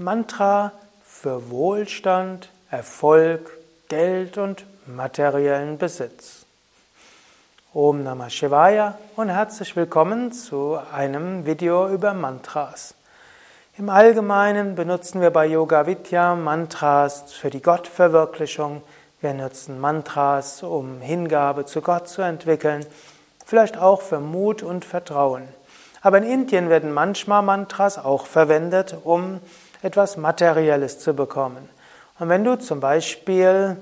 Mantra für Wohlstand, Erfolg, Geld und materiellen Besitz. Om Namah Shivaya und herzlich willkommen zu einem Video über Mantras. Im Allgemeinen benutzen wir bei Yoga Vidya Mantras für die Gottverwirklichung. Wir nutzen Mantras, um Hingabe zu Gott zu entwickeln, vielleicht auch für Mut und Vertrauen. Aber in Indien werden manchmal Mantras auch verwendet, um etwas Materielles zu bekommen. Und wenn du zum Beispiel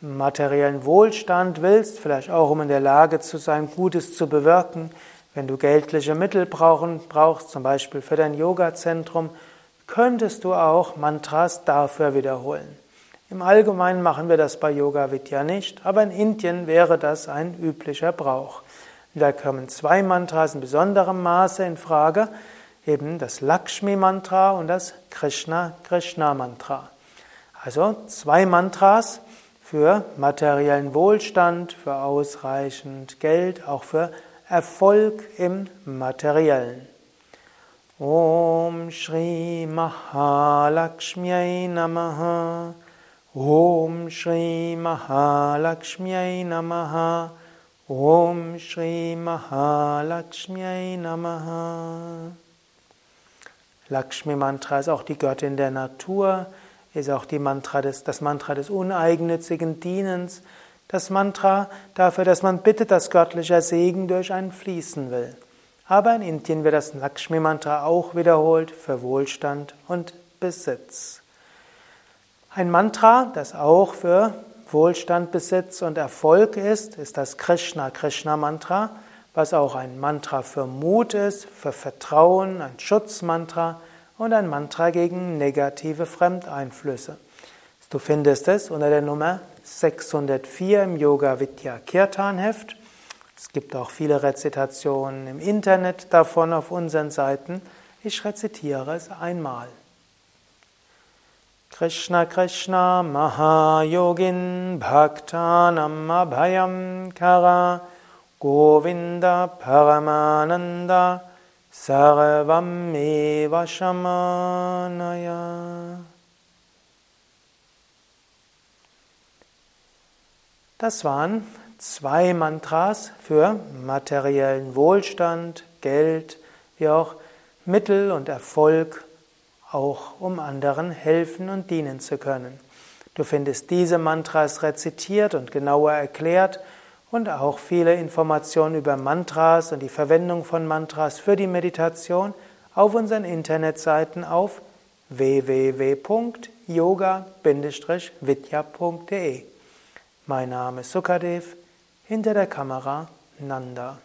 materiellen Wohlstand willst, vielleicht auch um in der Lage zu sein, Gutes zu bewirken, wenn du geldliche Mittel brauchen, brauchst, zum Beispiel für dein Yoga-Zentrum, könntest du auch Mantras dafür wiederholen. Im Allgemeinen machen wir das bei Yoga Vidya nicht, aber in Indien wäre das ein üblicher Brauch. Da kommen zwei Mantras in besonderem Maße in Frage, eben das Lakshmi-Mantra und das Krishna-Krishna-Mantra. Also zwei Mantras für materiellen Wohlstand, für ausreichend Geld, auch für Erfolg im Materiellen. Om Shri Mahalakshmi Namaha Om Shri Mahalakshmi Namaha Om Shri Mahalakshmi Namaha. Lakshmi Mantra ist auch die Göttin der Natur, ist auch Mantra des, das Mantra des uneigennützigen Dienens, das Mantra dafür, dass man bittet, dass göttlicher Segen durch einen fließen will. Aber in Indien wird das Lakshmi Mantra auch wiederholt für Wohlstand und Besitz. Ein Mantra, das auch für Wohlstand, Besitz und Erfolg ist, ist das Krishna Krishna Mantra, was auch ein Mantra für Mut ist, für Vertrauen, ein Schutzmantra und ein Mantra gegen negative Fremdeinflüsse. Du findest es unter der Nummer 604 im Yoga Vidya Kirtan Heft. Es gibt auch viele Rezitationen im Internet davon auf unseren Seiten. Ich rezitiere es einmal. Krishna Krishna Mahayogin Bhaktanam Abhayam Kara Govinda Paramananda Sarvam Eva Shamanaya Das waren zwei Mantras für materiellen Wohlstand, Geld, wie auch Mittel und Erfolg auch um anderen helfen und dienen zu können. Du findest diese Mantras rezitiert und genauer erklärt und auch viele Informationen über Mantras und die Verwendung von Mantras für die Meditation auf unseren Internetseiten auf www.yoga-vidya.de. Mein Name ist Sukadev, hinter der Kamera Nanda.